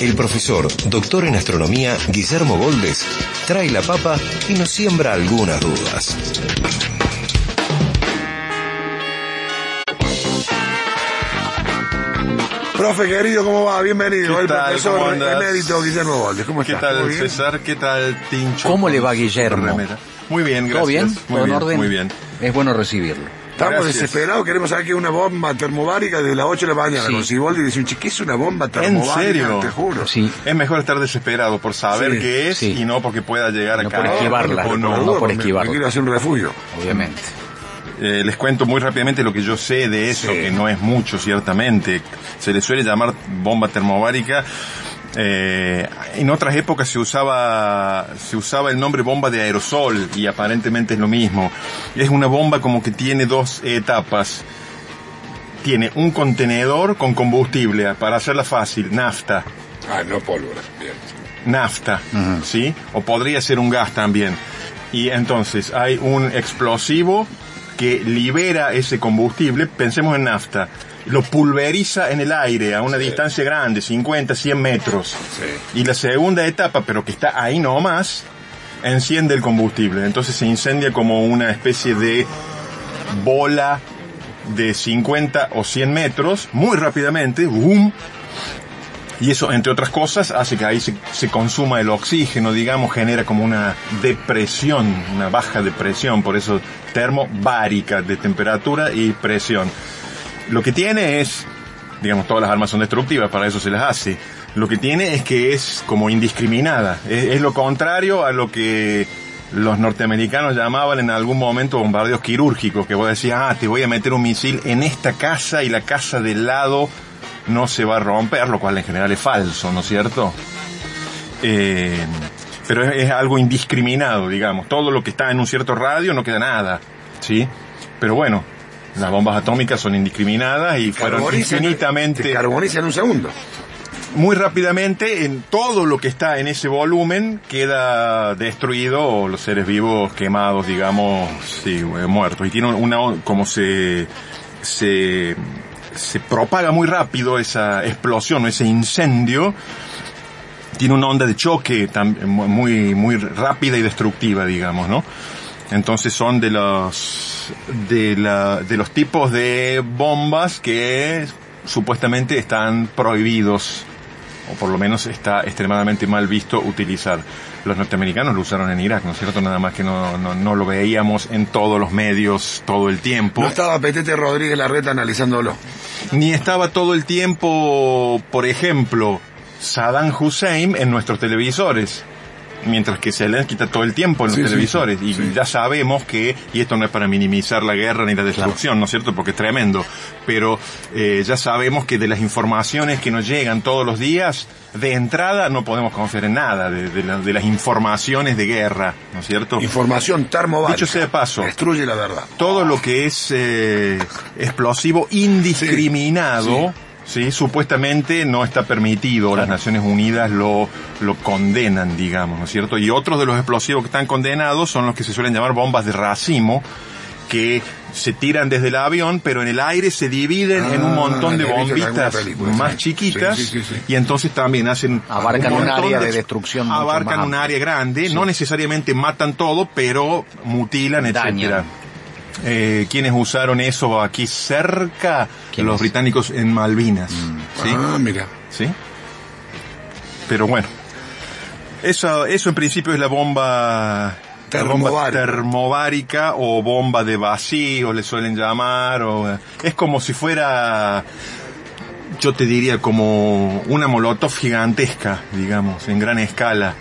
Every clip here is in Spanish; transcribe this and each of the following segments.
el profesor, doctor en astronomía, Guillermo Goldes, trae la papa y nos siembra algunas dudas. Profe querido, ¿cómo va? Bienvenido. ¿Qué El tal? profesor ¿Cómo andas? emérito Guillermo Goldes. ¿Cómo ¿Qué estás? tal. César? ¿Qué tal, Tincho? ¿Cómo le va, Guillermo? Muy bien, gracias. ¿Todo bien? Muy ¿Todo en orden? Muy bien. Es bueno recibirlo. Estamos Gracias. desesperados, queremos saber qué es una bomba termobárica desde las 8 de la mañana. Sí. Con Siboldi dice, "Che, ¿qué es una bomba termobárica? serio? Te juro. Sí. Es mejor estar desesperado por saber Sí, qué es sí. y no porque pueda llegar No acá. por esquivarla, no, no. no por. Me quiero hacer un refugio. Obviamente. Eh, les cuento muy rápidamente lo que yo sé de eso, Sí. que no es mucho, ciertamente. Se le suele llamar bomba termobárica. Eh, en otras épocas se usaba, se usaba el nombre bomba de aerosol y aparentemente es lo mismo. Es una bomba como que tiene dos etapas. Tiene un contenedor con combustible, para hacerla fácil, nafta. Ah, no pólvora. Bien. nafta, ¿sí? O podría ser un gas también. Y entonces hay un explosivo que libera ese combustible, pensemos en nafta, lo pulveriza en el aire a una distancia grande, 50, 100 metros. Sí. Y la segunda etapa, pero que está ahí nomás, enciende el combustible. Entonces se incendia como una especie de bola de 50 o 100 metros, muy rápidamente, ¡boom! Y eso, entre otras cosas, hace que ahí se, se consuma el oxígeno, digamos, genera como una depresión, una baja de presión, por eso termobárica, de temperatura y presión. Lo que tiene es, digamos, todas las armas son destructivas, para eso se las hace. Lo que tiene es que es como indiscriminada. Es, lo contrario a lo que los norteamericanos llamaban en algún momento bombardeos quirúrgicos, que vos decías, ah, te voy a meter un misil en esta casa y la casa del lado no se va a romper, lo cual en general es falso, ¿no es cierto? Eh, pero es algo indiscriminado, digamos. Todo lo que está en un cierto radio no queda nada, ¿sí? Pero bueno, las bombas atómicas son indiscriminadas y fueron Carbonizan- infinitamente Te carboniza en un segundo. muy rápidamente en todo lo que está en ese volumen queda destruido o los seres vivos quemados, digamos, sí, eh, muertos. Y tiene una, como se, se, se propaga muy rápido esa explosión o ese incendio, tiene una onda de choque muy, muy rápida y destructiva, digamos, ¿no? Entonces son de los, de la, de los tipos de bombas que supuestamente están prohibidos o por lo menos está extremadamente mal visto utilizar. Los norteamericanos lo usaron en Irak, ¿no es cierto? Nada más que no, no, no lo veíamos en todos los medios todo el tiempo. No estaba Petete Rodríguez Larreta analizándolo. Ni estaba todo el tiempo, por ejemplo, Saddam Hussein en nuestros televisores. Mientras que Zelensky está todo el tiempo en los Sí, televisores. sí, y ya sabemos que, y esto no es para minimizar la guerra ni la destrucción, ¿no es cierto? Porque es tremendo. Pero eh, ya sabemos que de las informaciones que nos llegan todos los días, de entrada no podemos confiar en nada de, de la- de las informaciones de guerra, ¿no es cierto? Información termobárica. Dicho sea de paso. Destruye la verdad. todo lo que es eh, explosivo indiscriminado, sí. supuestamente no está permitido. Las Naciones Unidas lo, lo condenan, digamos, ¿no es cierto? Y otros de los explosivos que están condenados son los que se suelen llamar bombas de racimo, que se tiran desde el avión, pero en el aire se dividen en un Ah, montón de bombitas película, más sí. chiquitas Sí, sí, y entonces también hacen Abarcan un área de destrucción mucho abarcan un área grande, no necesariamente matan todo, pero mutilan, Dañan. etcétera. Eh, ¿Quiénes usaron eso aquí cerca? Los británicos en Malvinas. ¿sí? Ah, mira. ¿Sí? Pero bueno. Eso, eso en principio es la bomba la bomba Termobárica. termobárica o bomba de vacío le suelen llamar o es como si fuera yo te diría como una molotov gigantesca digamos en gran escala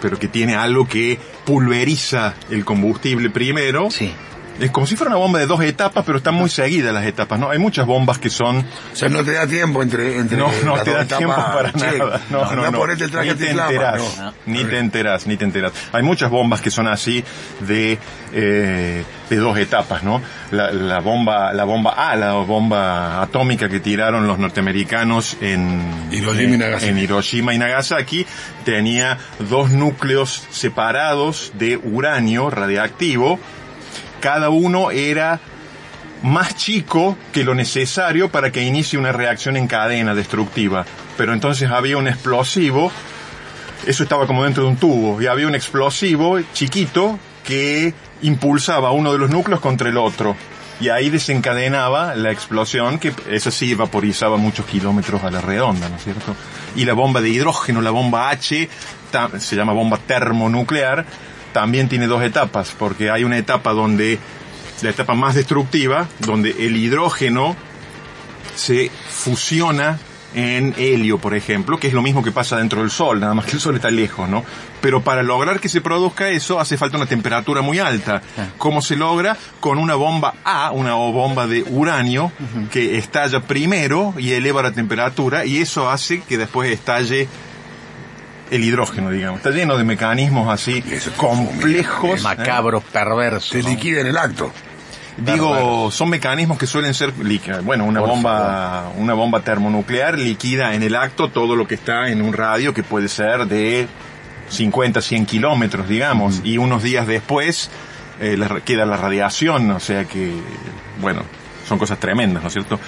pero que tiene algo que pulveriza el combustible primero Sí. Es como si fuera una bomba de dos etapas, pero están muy seguidas las etapas, ¿no? Hay muchas bombas que son... O sea, no te da tiempo entre, entre No, no te da tiempo para Che, nada. No, no, no. ponete el traje Ni te enterás. no. Ni te enterás, ni te enterás. Hay muchas bombas que son así de, eh, de dos etapas, ¿no? La, la bomba, la bomba A, la bomba atómica que tiraron los norteamericanos en Hiroshima y Nagasaki. en Hiroshima y Nagasaki tenía dos núcleos separados de uranio radiactivo. Cada uno era más chico que lo necesario para que inicie una reacción en cadena destructiva. Pero entonces había un explosivo, eso estaba como dentro de un tubo, y había un explosivo chiquito que impulsaba uno de los núcleos contra el otro. Y ahí desencadenaba la explosión que, eso sí, vaporizaba muchos kilómetros a la redonda, ¿no es cierto? Y la bomba de hidrógeno, la bomba H, se llama bomba termonuclear, también tiene dos etapas, porque hay una etapa donde, la etapa más destructiva, donde el hidrógeno se fusiona en helio, por ejemplo, que es lo mismo que pasa dentro del Sol, nada más que el Sol está lejos, ¿no? Pero para lograr que se produzca eso hace falta una temperatura muy alta. ¿Cómo se logra? Con una bomba A, una bomba de uranio, que estalla primero y eleva la temperatura, y eso hace que después estalle el hidrógeno, digamos. Está lleno de mecanismos así eso complejos. ¿eh? Macabro, perverso. Se liquida en el acto. Digo, son mecanismos que suelen ser líquidos. Bueno, una Por bomba, una bomba termonuclear liquida en el acto todo lo que está en un radio que puede ser de 50, 100 kilómetros, digamos, y unos días después eh, le queda la radiación, o sea que, bueno, son cosas tremendas, ¿no es cierto?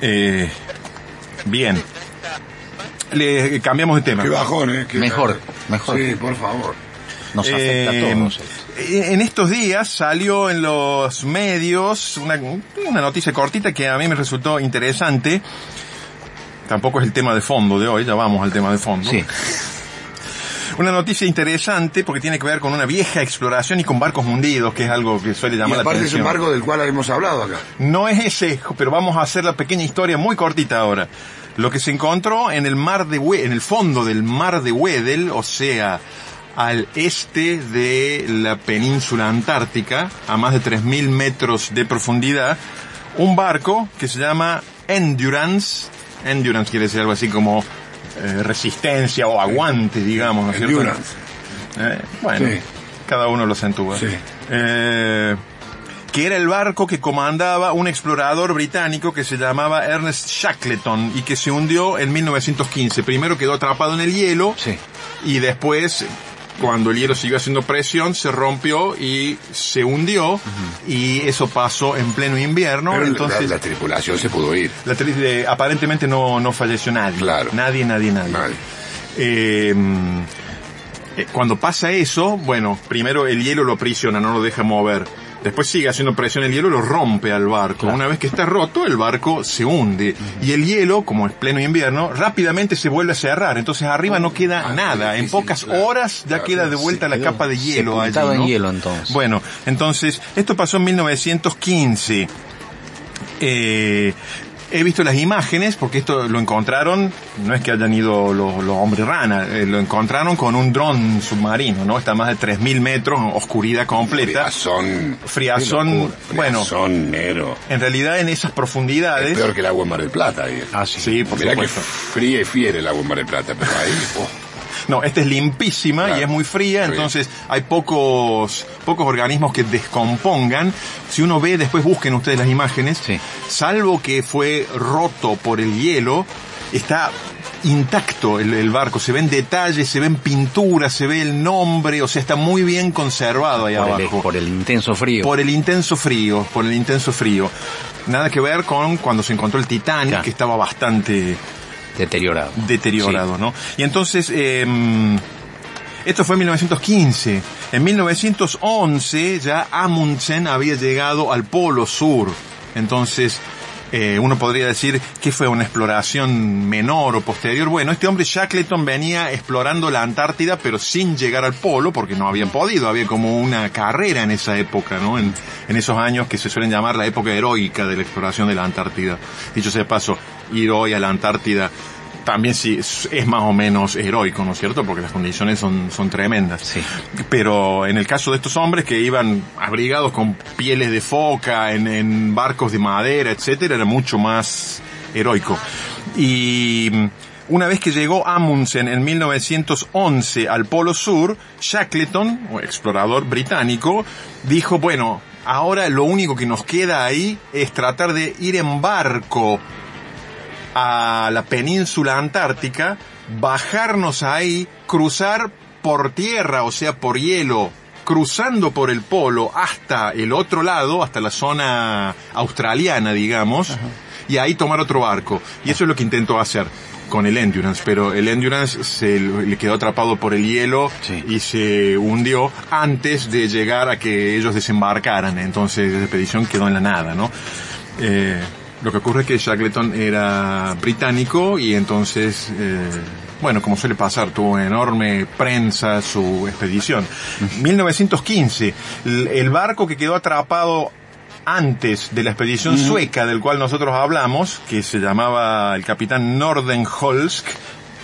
Eh, bien. Le cambiamos de tema. Qué bajón, ¿eh? Qué- Mejor, mejor. Sí, por favor. Nos afecta Eh, a todos. En estos días salió en los medios una, una noticia cortita que a mí me resultó interesante. Tampoco es el tema de fondo de hoy, ya vamos al tema de fondo. Sí. Una noticia interesante porque tiene que ver con una vieja exploración y con barcos hundidos, que es algo que suele Y llamar la aparte es atención. un barco del cual hemos hablado acá. No es ese, pero vamos a hacer la pequeña historia muy cortita ahora. Lo que se encontró en el mar de We- en el fondo del mar de Weddell, o sea, al este de la península antártica, a más de 3.000 metros de profundidad, un barco que se llama Endurance. Endurance quiere decir algo así como eh, resistencia o aguante, digamos, ¿no es cierto? Endurance. Eh, bueno, Sí. cada uno lo acentúa. Sí. Eh, que era el barco que comandaba un explorador británico que se llamaba Ernest Shackleton y que se hundió en 1915. Primero quedó atrapado en el hielo Sí. y después, cuando el hielo siguió haciendo presión, se rompió y se hundió y eso pasó en pleno invierno. Pero Entonces, la, la tripulación se pudo ir. la tri- de- aparentemente no, no falleció nadie. Claro. Nadie, nadie, nadie. Nadie. Eh, eh, cuando pasa eso, bueno, primero el hielo lo aprisiona, no lo deja mover. Después sigue haciendo presión el hielo, lo rompe al barco. Una vez que está roto, el barco se hunde. Y el hielo, como es pleno invierno, rápidamente se vuelve a cerrar. Entonces arriba no queda Ah, nada. En pocas claro. horas ya Claro, queda de vuelta se la quedó capa de hielo allí. hielo, entonces. Bueno, entonces, esto pasó en 1915. Eh, he visto las imágenes porque esto lo encontraron, no es que hayan ido los, los hombres rana, eh, lo encontraron con un dron submarino, ¿no? Está a más de 3.000 metros, oscuridad completa. Friazón. Friazón, bueno. Friazón negro. En realidad en esas Es profundidades... peor que el agua en Mar del Plata. Ahí. Ah, sí. Sí, por Mirá que supuesto. fría y fiera el agua en Mar del Plata, pero ahí, oh, No, esta es limpísima Claro. y es muy fría, bien. entonces hay pocos, pocos organismos que descompongan. Si uno ve, después busquen ustedes las imágenes, Sí. salvo que fue roto por el hielo, está intacto el, el barco, se ven detalles, se ven pinturas, se ve el nombre, o sea, está muy bien conservado ahí Por el, abajo. por el intenso frío. Por el intenso frío, por el intenso frío. Nada que ver con cuando se encontró el Titanic, Ya. que estaba bastante Deteriorado. deteriorado, ¿no? Y entonces, eh, esto fue en 1915. En 1911 ya Amundsen había llegado al Polo Sur. Entonces, eh, uno podría decir que fue una exploración menor o posterior. Bueno, este hombre Shackleton venía explorando la Antártida, pero sin llegar al polo, porque no habían podido. Había como una carrera en esa época, ¿no? En, en esos años que se suelen llamar la época heroica de la exploración de la Antártida. Dicho sea de paso, ir hoy a la Antártida también sí es, más o menos heroico, ¿no es cierto? Porque las condiciones son, son tremendas. Sí. Pero en el caso de estos hombres que iban abrigados con pieles de foca, en, en barcos de madera, etcétera, era mucho más heroico. Y mm, una vez que llegó Amundsen en 1911 al Polo Sur, Shackleton, un explorador británico, dijo, bueno, ahora lo único que nos queda ahí es tratar de ir en barco a la península antártica, bajarnos ahí, cruzar por tierra, o sea, por hielo, cruzando por el polo hasta el otro lado, hasta la zona australiana, digamos, y ahí tomar otro barco. Y eso es lo que intentó hacer con el Endurance, pero el Endurance se le quedó atrapado por el hielo Sí. y se hundió antes de llegar a que ellos desembarcaran. Entonces la expedición quedó en la nada, ¿no? Eh, lo que ocurre es que Shackleton era británico y entonces, eh, bueno, como suele pasar, tuvo enorme prensa su expedición. 1915, l- el barco que quedó atrapado antes de la expedición sueca del cual nosotros hablamos, que se llamaba el capitán Nordenholsk,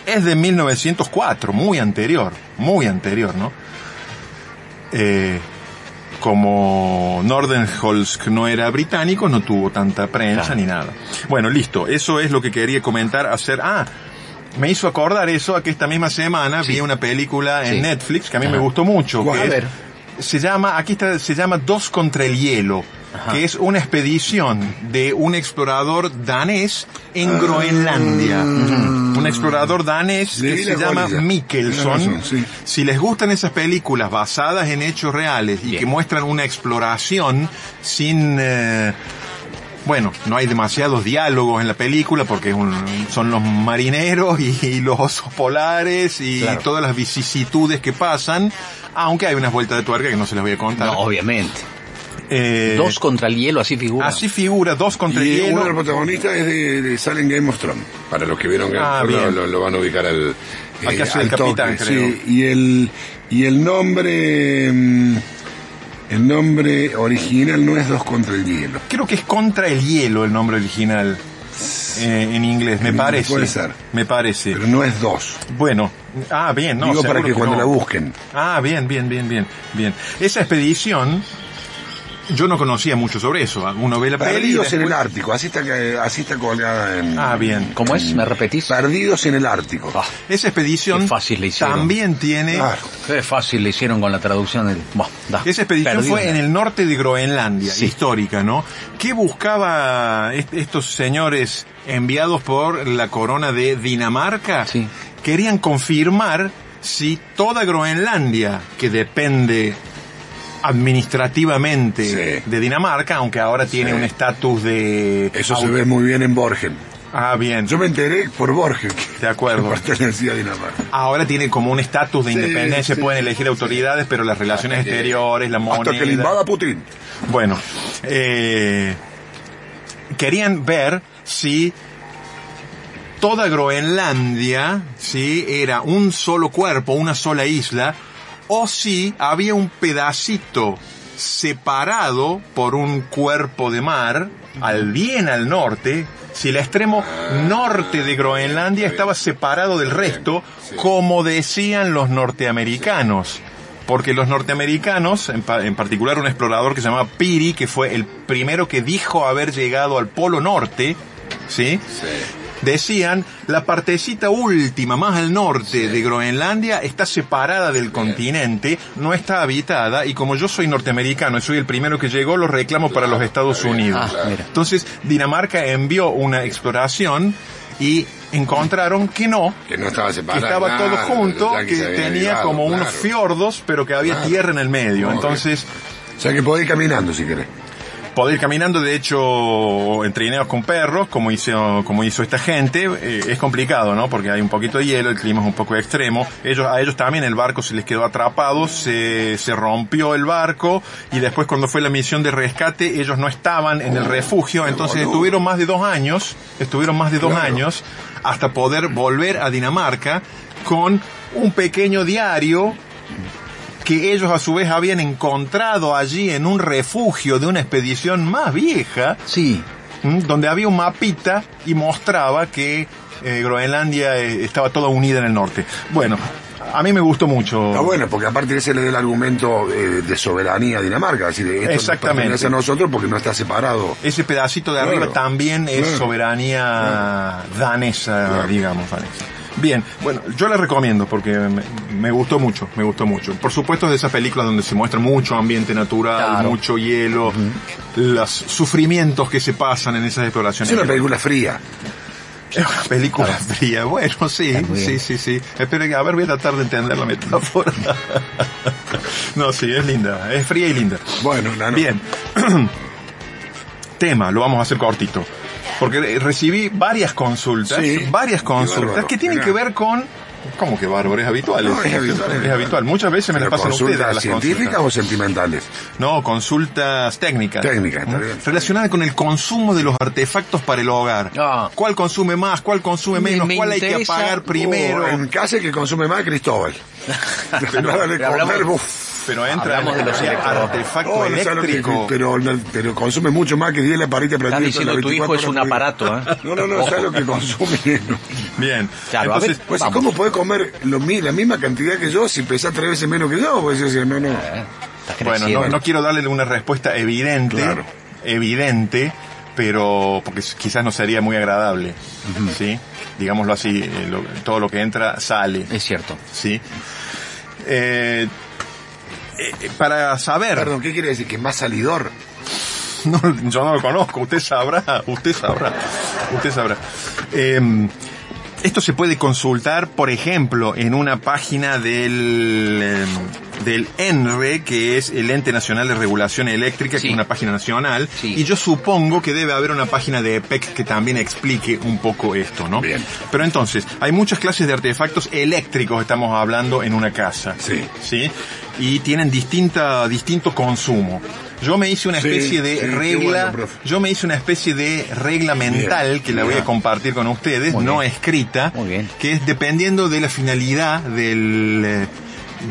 es de 1904, muy anterior, muy anterior, ¿no? Eh, como Nordenholsk no era británico, no tuvo tanta prensa Claro. ni nada. Bueno, listo, eso es lo que quería comentar, hacer, ah, me hizo acordar eso a que esta misma semana vi una película en Sí. Netflix que a mí Ajá. me gustó mucho. Que A es- ver. se llama, aquí está, se llama Dos contra el hielo, Ajá. que es una expedición de un explorador danés en Groenlandia. Un explorador danés que se la llama Mikkelson. sí. Si les gustan esas películas basadas en hechos reales y Bien. que muestran una exploración sin, eh, bueno, no hay demasiados diálogos en la película porque es un- son los marineros y, y los osos polares y Claro. todas las vicisitudes que pasan, aunque hay unas vueltas de tuerca que no se las voy a contar. No, obviamente. Eh, Dos contra el hielo, así figura. Así figura, dos contra el Y uno de los hielo. protagonistas es de, de sale en Game of Thrones. Para los que vieron Game Ah, lo, lo van a ubicar al, eh, Al al capitán, toque, creo. sí. y el y el nombre mm, el nombre original no es dos contra el hielo. Creo que es contra el hielo el nombre original eh, en inglés, me En parece. puede ser. Me parece. Pero no es dos. Bueno, ah, bien, no. Digo para que cuando no. la busquen. Ah, bien, bien, bien, bien, bien. Esa expedición, yo no conocía mucho sobre eso. Uno ve la Perdidos en el Ártico, así está que- así está colgada en Ah, bien. ¿Cómo es? ¿Me repetís? Perdidos en el Ártico. Ah, Esa expedición Qué fácil le hicieron. también tiene. Claro. qué fácil le hicieron con la traducción del... Da. Esa expedición Perdido. fue en el norte de Groenlandia, Sí. histórica, ¿no? ¿Qué buscaba est- estos señores enviados por la corona de Dinamarca? Sí. Querían confirmar si toda Groenlandia, que depende administrativamente Sí. de Dinamarca, aunque ahora tiene Sí. un estatus de... Eso se ve muy bien en Borgen. Ah, bien. Yo me enteré por Borgen que De acuerdo. pertenecía a Dinamarca. Ahora tiene como un estatus de Sí, independencia, sí. pueden elegir autoridades, pero las relaciones Hasta que- exteriores, la moneda... Hasta que le invada Putin. Bueno, eh, querían ver si toda Groenlandia, si era un solo cuerpo, una sola isla, o si había un pedacito separado por un cuerpo de mar, al bien al norte, si el extremo norte de Groenlandia estaba separado del resto, como decían los norteamericanos. Porque los norteamericanos, en, pa- en particular un explorador que se llamaba Peary, que fue el primero que dijo haber llegado al Polo Norte, ¿sí? Decían, la partecita última, más al norte de Groenlandia, está separada del continente, no está habitada, y como yo soy norteamericano y soy el primero que llegó, lo reclamo para los Estados Unidos. Ah. Entonces, Dinamarca envió una exploración y encontraron que no, Que no estaba que separado. estaba claro, todo junto, que tenía como unos fiordos, pero que había tierra en el medio. Entonces, O sea que podés ir caminando si querés. Poder ir caminando, de hecho, en trineos con perros, como hizo, como hizo esta gente, eh, es complicado, ¿no? Porque hay un poquito de hielo, el clima es un poco extremo. Ellos, a ellos también el barco se les quedó atrapado, se, se rompió el barco, y después cuando fue la misión de rescate, ellos no estaban en el refugio, entonces estuvieron más de dos años, estuvieron más de dos Claro. años, hasta poder volver a Dinamarca con un pequeño diario que ellos a su vez habían encontrado allí en un refugio de una expedición más vieja, Sí. donde había un mapita y mostraba que eh, Groenlandia eh, estaba toda unida en el norte. Bueno, a mí me gustó mucho. Está bueno, porque aparte ese le da el argumento eh, de soberanía a Dinamarca. Es decir, esto Exactamente. pertenece a nosotros porque no está separado. Ese pedacito de arriba Claro. también es Claro. soberanía danesa, Claro. digamos, danesa. Bien, bueno, yo la recomiendo porque me, me gustó mucho, me gustó mucho. Por supuesto es de esas películas donde se muestra mucho ambiente natural, Claro. mucho hielo, los sufrimientos que se pasan en esas Es exploraciones. una película fría. Es una película fría, bueno, sí, sí, sí, sí. Espera que, a ver, voy a tratar de entender la metáfora. no, sí, es linda, es fría y linda. Bueno, no- Bien. Tema, lo vamos a hacer cortito. Porque recibí varias consultas, Sí. varias consultas bárbaro, que tienen mirá. que ver con... ¿Cómo que bárbaro? Es habitual. No, es habitual. Es habitual. Muchas veces me las ¿Pero pasan ustedes consultas las científicas consultas. o sentimentales? No, consultas técnicas. Técnicas, está bien. Relacionadas con el consumo de los artefactos para el hogar. Ah. ¿Cuál consume más? ¿Cuál consume Me- menos? me ¿Cuál hay que apagar primero? Oh, en casa el que consume más Cristóbal. Pero, hablamos-. Pero entra Hablamos en de los artefacto Oh, eléctrico. pero, pero consume mucho más que 10 la parita Estás diciendo tu hijo 24 es un aparato. ¿eh? No, no, no, sabes lo que consume. Bien. Claro, Entonces, ver, Pues, Vamos. ¿cómo puede comer lo, mi- la misma cantidad que yo si pesa tres veces menos que yo? Pues no, no. Eh, Bueno, no, no quiero darle una respuesta evidente, Claro. evidente, pero porque quizás no sería muy agradable, ¿sí? Digámoslo así, eh, lo- todo lo que entra sale, Es cierto. ¿sí? Eh, eh, para saber, Perdón, ¿qué quiere decir? ¿Que es más salidor? no, yo no lo conozco, usted sabrá, usted sabrá, usted sabrá. Eh, esto se puede consultar, por ejemplo, en una página del, eh, del ENRE, que es el Ente Nacional de Regulación Eléctrica, que es una página nacional. Sí. Y yo supongo que debe haber una página de EPEC que también explique un poco esto, ¿no? Bien. Pero entonces, hay muchas clases de artefactos eléctricos, estamos hablando, en una casa. Sí. ¿Sí? Y tienen distinta, distinto consumo. Yo me hice una Sí, especie de sí, regla, bueno, yo me hice una especie de regla mental Bien, que la voy a compartir con ustedes, Muy no bien. escrita, Muy que es dependiendo de la finalidad del, eh,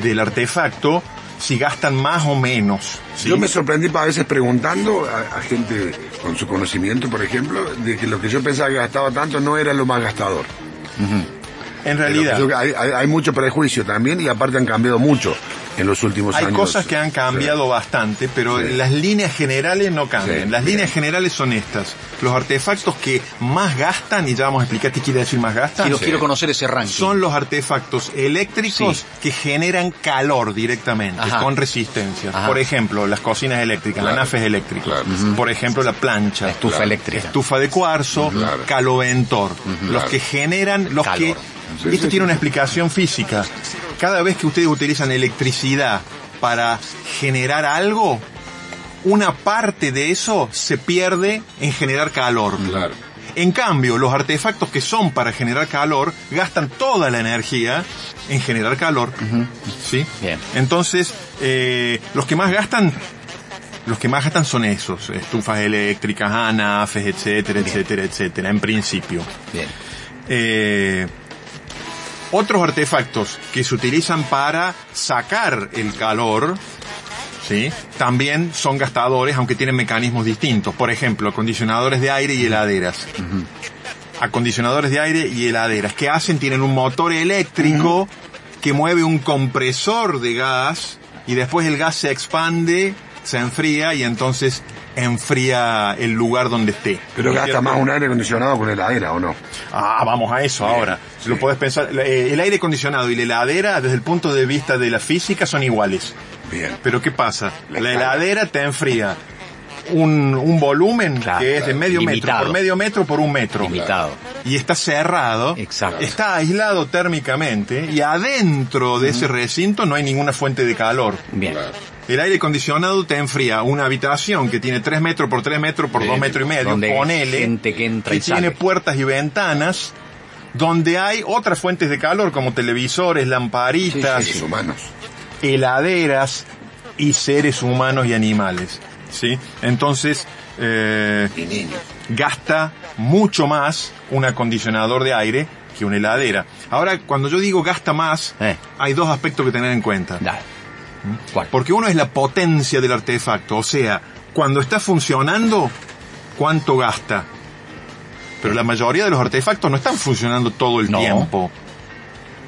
del artefacto, si gastan más o menos. ¿sí? Yo me sorprendí a veces preguntando a, a gente con su conocimiento, por ejemplo, de que lo que yo pensaba que gastaba tanto no era lo más gastador. en realidad, Yo- hay, hay- hay mucho prejuicio también y aparte han cambiado mucho en los últimos hay años. cosas que han cambiado bastante, pero Sí. las líneas generales no cambian. Sí, las bien. líneas generales son estas. Los artefactos que más gastan, y ya vamos a explicar qué quiere decir más gastan, Quiero, quiero conocer ese ranking. son los artefactos eléctricos Sí. que generan calor directamente, Ajá. con resistencias. Ajá. Por ejemplo, las cocinas eléctricas, Claro. la nafes eléctrica. Claro. Por ejemplo, la plancha. La estufa Claro. eléctrica. Estufa de cuarzo, caloventor. Los Claro. que generan, los Calor. que... Sí, Esto sí, tiene sí. una explicación física. Cada vez que ustedes utilizan electricidad para generar algo, una parte de eso se pierde en generar calor. Claro. En cambio, los artefactos que son para generar calor gastan toda la energía en generar calor. ¿Sí? Bien. Entonces, eh, los que más gastan, los que más gastan son esos, estufas eléctricas, anafes, etcétera, etcétera, etcétera, en principio. Bien. Eh, otros artefactos que se utilizan para sacar el calor, ¿sí? También son gastadores, aunque tienen mecanismos distintos. Por ejemplo, acondicionadores de aire y heladeras. Acondicionadores de aire y heladeras. ¿Qué hacen? Tienen un motor eléctrico que mueve un compresor de gas y después el gas se expande, se enfría y entonces enfría el lugar donde esté. Pero ¿No es gasta más un aire acondicionado con heladera, ¿o no? Ah, vamos a eso ahora. sí. Lo puedes pensar. eh, El aire acondicionado y la heladera, desde el punto de vista de la física, son iguales. Bien. Pero ¿qué pasa? La heladera te enfría un, un volumen Claro, que es de medio metro por medio metro por un metro. Limitado. Y está cerrado. Exacto. Está aislado térmicamente y adentro de ese recinto no hay ninguna fuente de calor. Bien. El aire acondicionado te enfría una habitación que tiene 3 metros por 3 metros por Sí, 2 metros y medio, donde ponele, gente que entra y tiene sale. puertas y ventanas, donde hay otras fuentes de calor como televisores, lamparitas, Seres humanos. heladeras y seres humanos y animales. ¿Sí? Entonces, eh, Y niños. gasta mucho más un acondicionador de aire que una heladera. Ahora, cuando yo digo gasta más, Eh. hay dos aspectos que tener en cuenta. Dale. ¿Cuál? Porque uno es la potencia del artefacto, o sea, cuando está funcionando, cuánto gasta. Pero la mayoría de los artefactos no están funcionando todo el No. tiempo.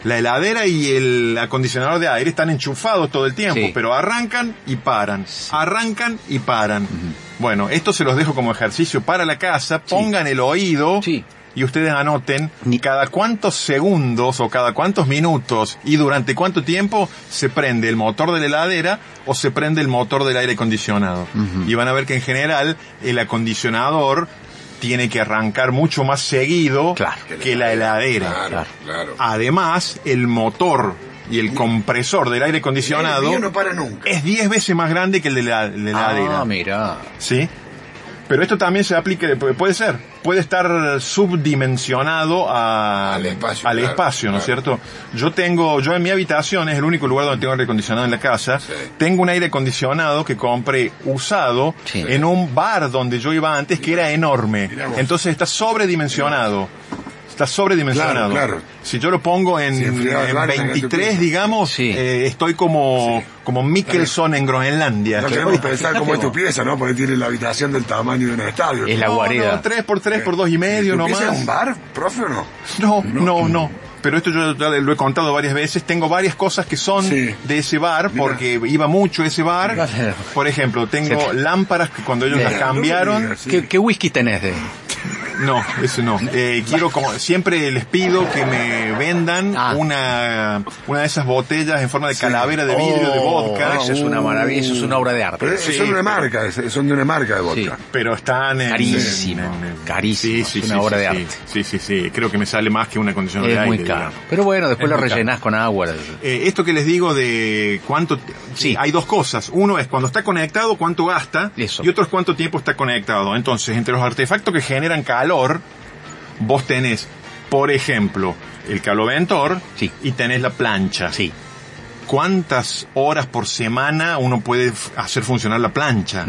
La heladera y el acondicionador de aire están enchufados todo el tiempo, Sí. pero arrancan y paran, arrancan y paran. Bueno, esto se los dejo como ejercicio para la casa, pongan el oído. Y ustedes anoten Ni- cada cuántos segundos o cada cuántos minutos y durante cuánto tiempo se prende el motor de la heladera o se prende el motor del aire acondicionado. Y van a ver que en general el acondicionador tiene que arrancar mucho más seguido Claro. que la heladera. Claro, claro. Además, el motor y el compresor del aire acondicionado El no para nunca. es 10 veces más grande que el de la, de la heladera. Ah, mira. ¿Sí? Pero esto también se aplica, pu- puede ser, puede estar subdimensionado a- Al espacio, al claro, espacio, ¿no es claro. cierto? Yo tengo, yo en mi habitación, es el único lugar donde tengo aire acondicionado en la casa, Sí. tengo un aire acondicionado que compré usado Sí. en un bar donde yo iba antes que era enorme. Entonces está sobredimensionado. Está sobredimensionado. Claro, claro. Si yo lo pongo en, tu 23, pieza. digamos, Sí. eh, estoy como, como Mikkelson en Groenlandia. No queremos pensar cómo es tu pieza, ¿no? Porque tiene la habitación del tamaño de un estadio. Es la No, guarida. No, 3 por 3 por 2 y medio ¿Tu nomás. es un bar, profe, o no? No, no, no. Pero esto yo ya lo he contado varias veces. Tengo varias cosas que son Sí. de ese bar Mira. porque iba mucho a ese bar. Por ejemplo, tengo lámparas que cuando ellos Mira, las cambiaron. Sí. ¿Qué, qué whisky tenés de...? No, eso no. Eh, quiero como siempre les pido que me vendan Ah. una una de esas botellas en forma de calavera de vidrio de Oh, vodka. Eso es una maravilla, eso es una obra de arte. Sí, son de una pero- marca, son de una marca de vodka. Pero están en... Carísimo, en- en- carísimo, Sí, sí, es una sí, obra sí, de sí. arte. Sí, sí, sí. Creo que me sale más que una condición de Es aire. muy caro. digamos. Pero bueno, después Es lo muy caro. rellenás con agua. Eh, esto que les digo de cuánto... Sí. Hay dos cosas. Uno es cuando está conectado, cuánto gasta. Eso. Y otro es cuánto tiempo está conectado. Entonces, entre los artefactos que generan calor, vos tenés, por ejemplo, el caloventor Sí. y tenés la plancha. Sí. ¿Cuántas horas por semana uno puede hacer funcionar la plancha?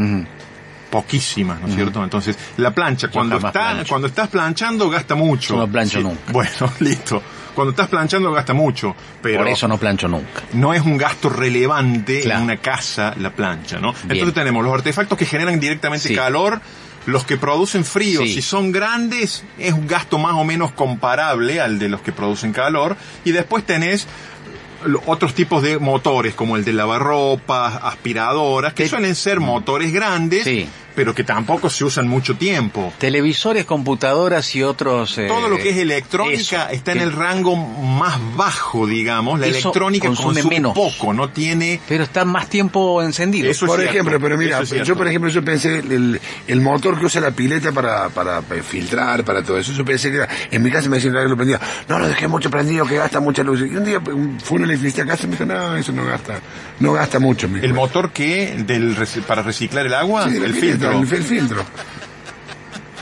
Poquísimas, ¿no es cierto? Entonces, la plancha, Yo cuando, está, plancho. cuando estás planchando, gasta mucho. Yo no plancho nunca. Bueno, listo. Cuando estás planchando, gasta mucho. Pero Por eso no plancho nunca. no es un gasto relevante Claro. en una casa la plancha, ¿no? Bien. Entonces tenemos los artefactos que generan directamente Sí. calor, los que producen frío, Sí. si son grandes, es un gasto más o menos comparable al de los que producen calor, y después tenés otros tipos de motores, como el de lavarropas, aspiradoras, que Te- suelen ser motores grandes, Sí. Pero que tampoco se usan mucho tiempo. Televisores, computadoras y otros... eh, Todo lo que es electrónica eso, está en el rango más bajo, digamos. La electrónica consume consume, menos. poco, no tiene Pero está más tiempo encendido. Eso Por ejemplo, pero mira, es yo por ejemplo, yo pensé el, el motor que usa la pileta para, para filtrar, para todo eso, yo pensé que era, en mi casa me decían que lo prendía, no lo dejé mucho prendido, que gasta mucha luz. Y un día un- fue un electricista a casa y me dijo, no, eso no gasta, no gasta mucho. El motor que del para reciclar el agua, Sí, el pileta, filtro. El, el filtro.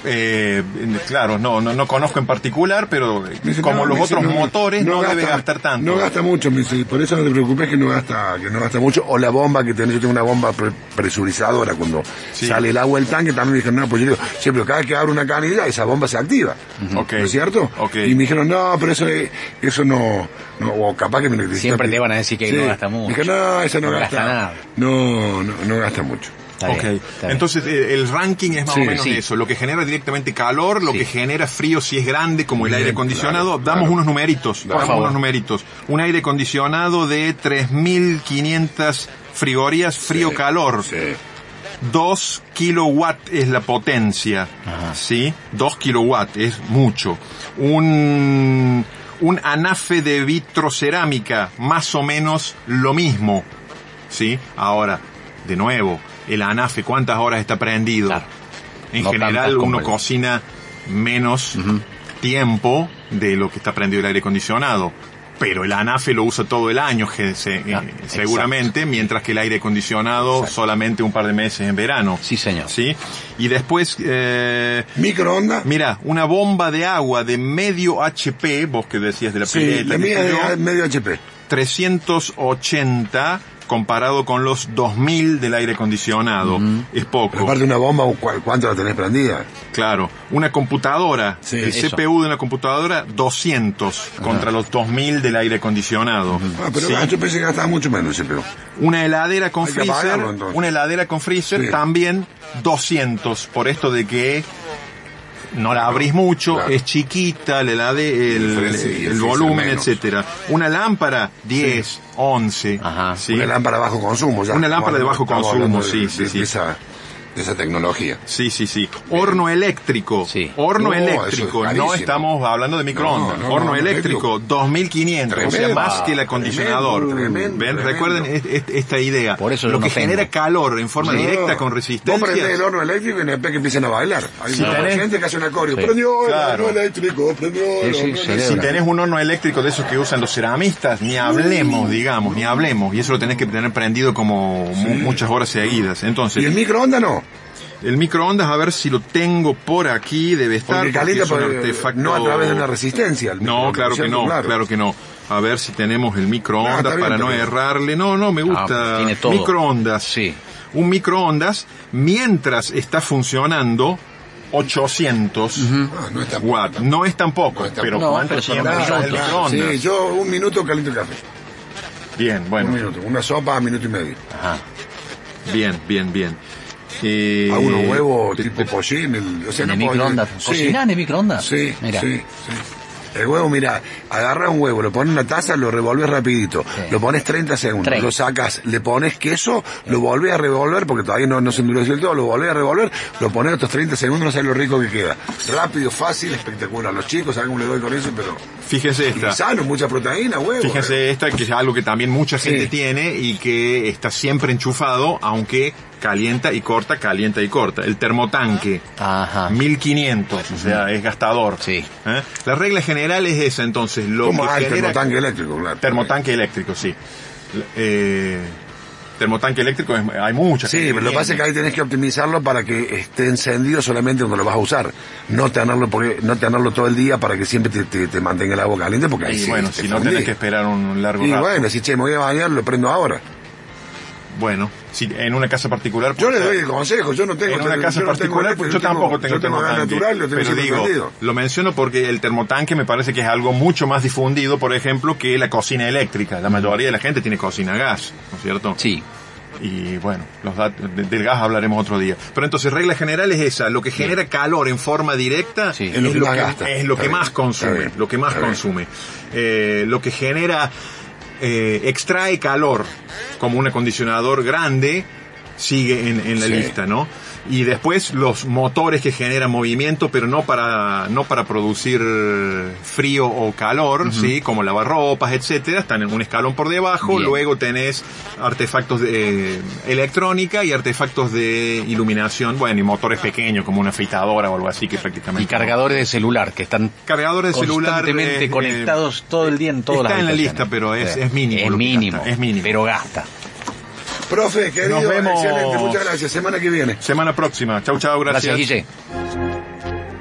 Eh, claro, no, no, no conozco en particular, pero dice, como no, los dice, otros no, motores no, gasta- debe gastar tanto. No gasta mucho, me dice, por eso no te preocupes que no gasta, que no gasta mucho. O la bomba que tenés, yo tengo una bomba pre- presurizadora cuando Sí. sale el agua del tanque, también me dijeron, no, pues yo digo, siempre cada vez que abro una canilla, esa bomba se activa. ¿No es cierto? Y me dijeron, no, pero eso, es- eso no, no, o capaz que me lo Siempre te van a decir que no gasta mucho. Me dijeron, no, eso no, No gasta, gasta nada. No, no, no gasta mucho. Está Ok, bien, está bien. entonces eh, el ranking es más Sí, o menos sí. eso, lo que genera directamente calor, lo Sí. que genera frío si es grande como el aire acondicionado, claro, damos claro. unos numeritos, damos favor. unos numeritos. Un aire acondicionado de 3500 frigorías frío-calor. Sí. 2 kilowatt es la potencia, ¿sí? 2 kilowatt es mucho. Un, un anafe de vitrocerámica, más o menos lo mismo, ¿sí? Ahora, de nuevo, el anafe, ¿cuántas horas está prendido? Claro. En No general uno el- cocina menos tiempo de lo que está prendido el aire acondicionado. Pero el ANAFE lo usa todo el año, que se- eh, Ah, seguramente, mientras que el aire acondicionado solamente un par de meses en verano. Sí, señor. ¿Sí? Y después, eh, Microondas. mira, una bomba de agua de medio HP, vos que decías de la Sí, pileta, de medio HP. 380 comparado con los 2000 del aire acondicionado. Es poco. Pero aparte de una bomba, ¿cu- ¿cuánto la tenés prendida? Claro, una computadora, Sí, el eso. CPU de una computadora 200 contra los 2000 del aire acondicionado. Ah, pero Sí. ah, yo pensé que gastaba mucho menos ese CPU. Una heladera con Hay freezer, apagarlo, una heladera con freezer Sí. también 200 por esto de que no la abrís mucho, Claro. es chiquita, el, Diferencia y el volumen, etcétera. Una lámpara 10, 11, Ajá. ¿sí? Una lámpara de bajo consumo. Ya. Una lámpara de bajo consumo, de- sí, de- sí, de sí. Esa, de esa tecnología. Sí, sí, sí. Horno eléctrico. Sí. Horno No, eléctrico. es no estamos hablando de microondas. No, no, Horno no, eléctrico, 2500. o sea, Tremendo. más que el acondicionador. Tremendo, tremendo, ¿Ven? tremendo. Recuerden est- est- esta idea. Por eso Lo que tengo. genera calor en forma directa con Vos resistencia. prendés el horno eléctrico y después que empiezan a bailar. Hay Si mucha tenés- gente que hace un acorio. Sí. Prendió el Claro. horno eléctrico, prendió el Sí, sí, horno celebra. eléctrico. Si tenés un horno eléctrico de esos que usan los ceramistas, ni hablemos, digamos, ni hablemos. Y eso lo tenés que tener prendido como mu- muchas horas seguidas. Entonces, Y el microondas no. El microondas, a ver si lo tengo por aquí, debe estar. Porque calienta es un por- artefacto- no a través de una resistencia. el No, claro que no, claro. que no. A ver si tenemos el Ah, microondas bien, para no bien. errarle. No, no, me gusta. Ah, tiene todo. Microondas. Sí. Un microondas mientras está funcionando 800 Ah, no es tan watts. No es tampoco, No es tan pero poco. ¿cuánto No, pero son tiempo el microondas? Sí, yo un minuto caliento el café. Bien, bueno, Un minuto. Una sopa, minuto y medio. Ajá. bien, bien, bien. Eh, A unos huevos tipo pollín. El, o sea, ¿En el no puedo- microondas? Sí. ¿Cocinás en el microondas? Sí, Mira. sí, sí. El huevo, mira, agarras un huevo, lo pones en una taza, lo revolves rapidito, Sí. lo pones 30 segundos, 30. lo sacas, le pones queso, lo volvés a revolver, porque todavía no, no se endureció del todo, lo volvés a revolver, lo pones otros 30 segundos, no sabes lo rico que queda. Rápido, fácil, espectacular. Los chicos, ¿saben cómo le doy con eso? Pero... Fíjese Y esta. sano, mucha proteína, huevo. Fíjense esta, que es algo que también mucha gente Sí. tiene y que está siempre enchufado, aunque calienta y corta, calienta y corta. El termotanque. Ajá. 1500, o sea, es gastador. Sí. ¿Eh? La regla general es esa, entonces, lo que ah, el genera... termotanque eléctrico, claro. Termotanque eléctrico, sí. Eh, termotanque eléctrico, es- hay mucha Sí, pero lo que pasa es que ahí tenés que optimizarlo para que esté encendido solamente cuando lo vas a usar. No tenerlo, porque, no tenerlo todo el día para que siempre te, te- te mantenga el agua caliente, porque ahí Y sí bueno, si no tenés que esperar un largo Y rato. bueno, si che, me voy a bañar, lo prendo ahora. Bueno, si en una casa particular... Yo le pues, doy el consejo, yo no tengo... en una yo casa no tengo particular, eléctrico, pues yo tampoco tengo yo tengo gas termotanque. natural, lo tengo pero digo, lo menciono porque el termotanque me parece que es algo mucho más difundido, por ejemplo, que la cocina eléctrica. La mayoría de la gente tiene cocina a gas, ¿no es cierto? Sí. Y bueno, los del gas hablaremos otro día. Pero entonces, regla general es esa. Lo que genera calor en forma directa Sí. es, lo que, es lo que más consume. Lo que más consume. Eh, lo que genera, eh, extrae calor como un acondicionador grande, sigue en, en la Sí. lista, ¿no? Y después los motores que generan movimiento, pero no para, no para producir frío o calor, ¿sí? Como lavarropas, etcétera, están en un escalón por debajo, Bien. luego tenés artefactos de eh, electrónica y artefactos de iluminación, bueno, y motores pequeños como una afeitadora o algo así que prácticamente. Y cargadores de celular que están Cargadores de celular. constantemente eh, conectados eh, todo el día en todas está las en la lista, pero es, Sí. es mínimo. Es mínimo, es mínimo. pero gasta. Profe, querido, Nos vemos. excelente, muchas gracias. Semana que viene. Semana próxima. Chau, chau, Gracias, gracias. Guille.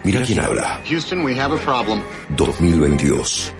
Mira quién habla. Houston, we have a problem. 2022.